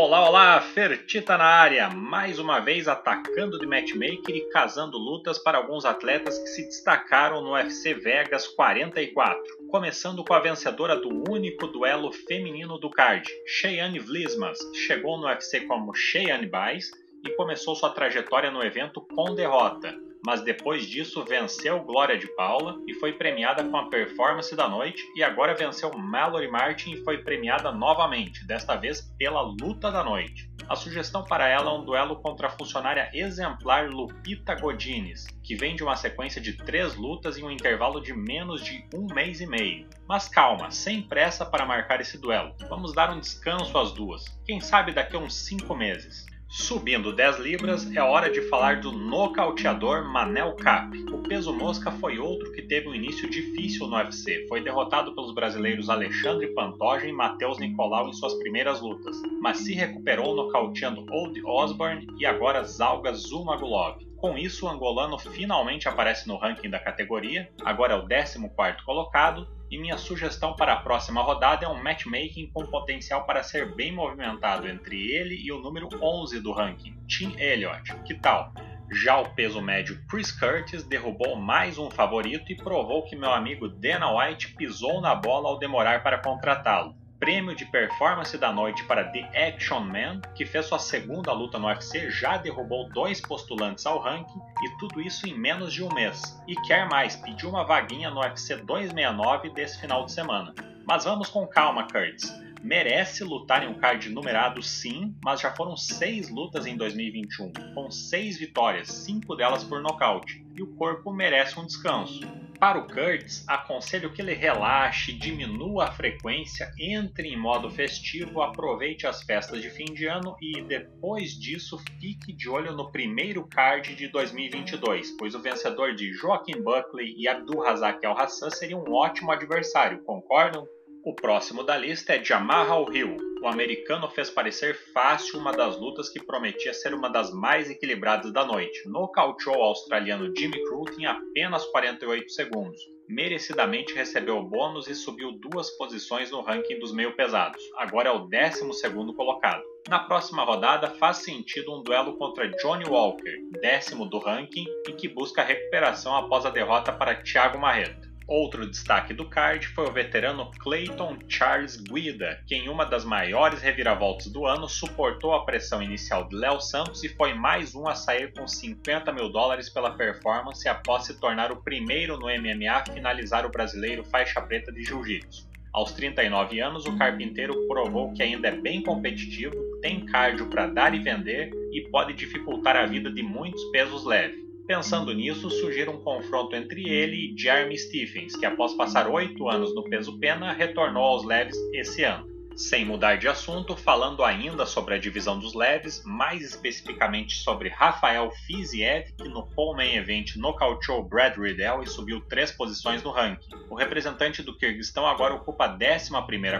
Olá, olá, Fertita na área, mais uma vez atacando de matchmaker e casando lutas para alguns atletas que se destacaram no UFC Vegas 44. Começando com a vencedora do único duelo feminino do card, Cheyenne Vlismas, chegou no UFC como Cheyenne Baez e começou sua trajetória no evento com derrota mas depois disso venceu Glória de Paula e foi premiada com a performance da noite e agora venceu Mallory Martin e foi premiada novamente, desta vez pela luta da noite. A sugestão para ela é um duelo contra a funcionária exemplar Lupita Godinez, que vem de uma sequência de três lutas em um intervalo de menos de um mês e meio. Mas calma, sem pressa para marcar esse duelo. Vamos dar um descanso às duas. Quem sabe daqui a uns cinco meses. Subindo 10 libras, é hora de falar do nocauteador Manel Cap. O peso mosca foi outro que teve um início difícil no UFC. Foi derrotado pelos brasileiros Alexandre Pantoja e Matheus Nicolau em suas primeiras lutas, mas se recuperou nocauteando Old Osborne e agora Zalga Zumagulov. Com isso, o angolano finalmente aparece no ranking da categoria, agora é o 14º colocado, e minha sugestão para a próxima rodada é um matchmaking com potencial para ser bem movimentado entre ele e o número 11 do ranking, Tim Elliott. Que tal? Já o peso médio Chris Curtis derrubou mais um favorito e provou que meu amigo Dana White pisou na bola ao demorar para contratá-lo prêmio de performance da noite para The Action Man, que fez sua segunda luta no UFC, já derrubou dois postulantes ao ranking e tudo isso em menos de um mês. E quer mais, pediu uma vaguinha no UFC 269 desse final de semana. Mas vamos com calma, Curtis. Merece lutar em um card numerado sim, mas já foram seis lutas em 2021, com seis vitórias, cinco delas por nocaute, e o corpo merece um descanso. Para o Kurtz, aconselho que ele relaxe, diminua a frequência, entre em modo festivo, aproveite as festas de fim de ano e depois disso fique de olho no primeiro card de 2022, pois o vencedor de Joaquim Buckley e Abdul Razak Al Hassan seria um ótimo adversário, concordam? O próximo da lista é Jamal Hill. O americano fez parecer fácil uma das lutas que prometia ser uma das mais equilibradas da noite. Nocauteou o australiano Jimmy Crute em apenas 48 segundos. Merecidamente recebeu bônus e subiu duas posições no ranking dos meio pesados. Agora é o 12 colocado. Na próxima rodada faz sentido um duelo contra Johnny Walker, décimo do ranking, e que busca recuperação após a derrota para Thiago Marreta. Outro destaque do card foi o veterano Clayton Charles Guida, que em uma das maiores reviravoltas do ano suportou a pressão inicial de Léo Santos e foi mais um a sair com 50 mil dólares pela performance após se tornar o primeiro no MMA a finalizar o brasileiro faixa preta de jiu-jitsu. Aos 39 anos, o carpinteiro provou que ainda é bem competitivo, tem cardio para dar e vender e pode dificultar a vida de muitos pesos leves. Pensando nisso, sugiro um confronto entre ele e Jeremy Stephens, que após passar oito anos no peso pena, retornou aos leves esse ano. Sem mudar de assunto, falando ainda sobre a divisão dos leves, mais especificamente sobre Rafael Fiziev, que no Full Main Event nocauteou Brad Riddell e subiu três posições no ranking. O representante do Kirguistão agora ocupa a 11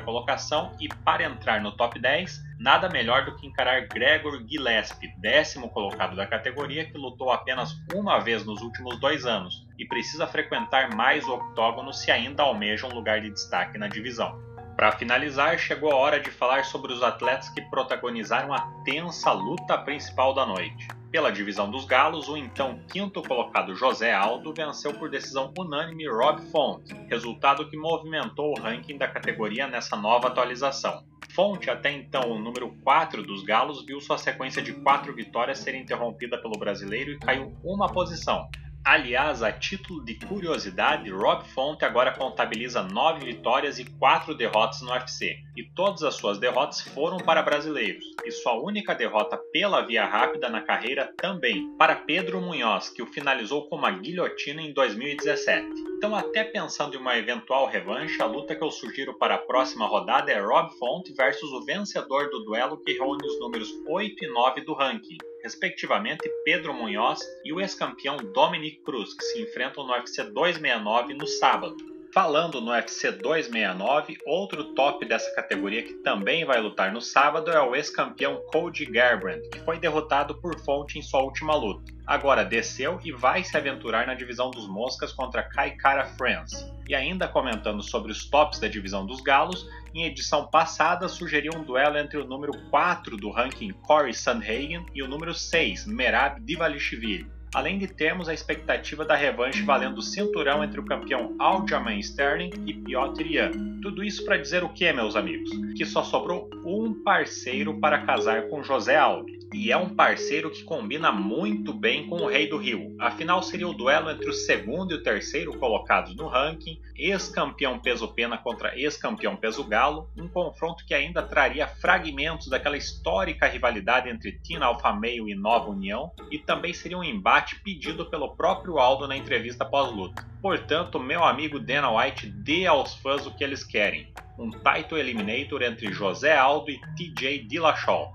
colocação e, para entrar no top 10, nada melhor do que encarar Gregor Gillespie, décimo colocado da categoria, que lutou apenas uma vez nos últimos dois anos e precisa frequentar mais o octógono se ainda almeja um lugar de destaque na divisão. Para finalizar, chegou a hora de falar sobre os atletas que protagonizaram a tensa luta principal da noite. Pela divisão dos galos, o então quinto colocado José Aldo venceu por decisão unânime Rob Font, resultado que movimentou o ranking da categoria nessa nova atualização. Fonte, até então o número 4 dos galos, viu sua sequência de quatro vitórias ser interrompida pelo brasileiro e caiu uma posição, Aliás, a título de curiosidade, Rob Font agora contabiliza 9 vitórias e 4 derrotas no UFC, e todas as suas derrotas foram para brasileiros, e sua única derrota pela via rápida na carreira também, para Pedro Munhoz, que o finalizou com uma guilhotina em 2017. Então, até pensando em uma eventual revanche, a luta que eu sugiro para a próxima rodada é Rob Font versus o vencedor do duelo que reúne os números 8 e 9 do ranking, respectivamente Pedro Munhoz e o ex-campeão Dominic Cruz, que se enfrentam no UFC 269 no sábado. Falando no UFC 269, outro top dessa categoria que também vai lutar no sábado é o ex-campeão Cody Garbrandt, que foi derrotado por Fonte em sua última luta. Agora desceu e vai se aventurar na divisão dos moscas contra Kai Kara France. E ainda comentando sobre os tops da divisão dos galos, em edição passada sugeriu um duelo entre o número 4 do ranking Corey Sandhagen e o número 6, Merab Divalishvili além de termos a expectativa da revanche valendo o cinturão entre o campeão Aljamain Sterling e Piotr Jan. Tudo isso para dizer o que, meus amigos? Que só sobrou um parceiro para casar com José Aldo. E é um parceiro que combina muito bem com o Rei do Rio. Afinal, seria o duelo entre o segundo e o terceiro colocados no ranking, ex-campeão peso-pena contra ex-campeão peso-galo, um confronto que ainda traria fragmentos daquela histórica rivalidade entre Tina Alfa Meio e Nova União, e também seria um embate pedido pelo próprio Aldo na entrevista pós-luta. Portanto, meu amigo Dana White dê aos fãs o que eles querem: um title eliminator entre José Aldo e TJ Dillashaw.